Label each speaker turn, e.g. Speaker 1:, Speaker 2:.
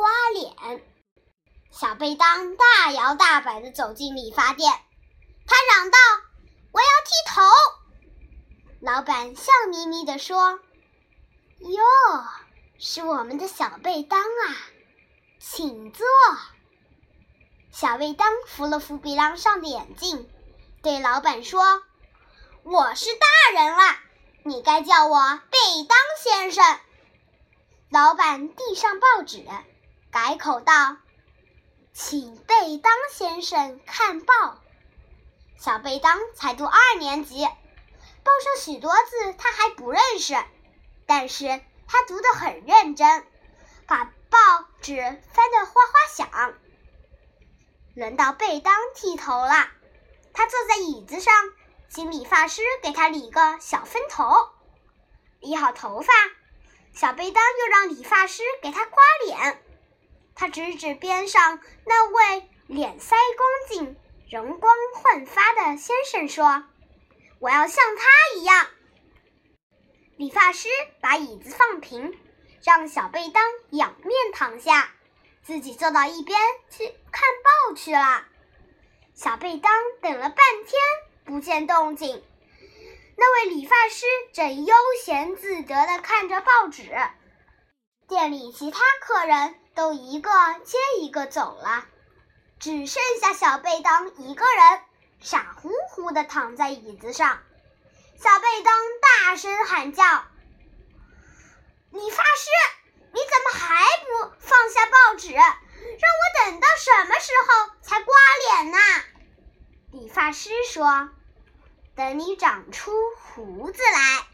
Speaker 1: 刮脸。小贝当大摇大摆地走进理发店，他嚷道：“我要剃头！”老板笑眯眯地说：“哟，是我们的小贝当啊，请坐。”小贝当扶了扶鼻梁上的眼镜，对老板说：“我是大人了，你该叫我贝当先生。”老板递上报纸，改口道。请贝当先生看报。小贝当才读二年级，报上许多字他还不认识，但是他读得很认真，把报纸翻得哗哗响。轮到贝当剃头了，他坐在椅子上，请理发师给他理个小分头。理好头发，小贝当又让理发师给他刮脸。他指指边上那位脸腮光净、容光焕发的先生说：“我要像他一样。”理发师把椅子放平，让小贝当仰面躺下，自己坐到一边去看报去了。小贝当等了半天不见动静，那位理发师正悠闲自得地看着报纸。店里其他客人。都一个接一个走了，只剩下小贝当一个人，傻乎乎地躺在椅子上。小贝当大声喊叫：“理发师，你怎么还不放下报纸？让我等到什么时候才刮脸呢？”理发师说：“等你长出胡子来。”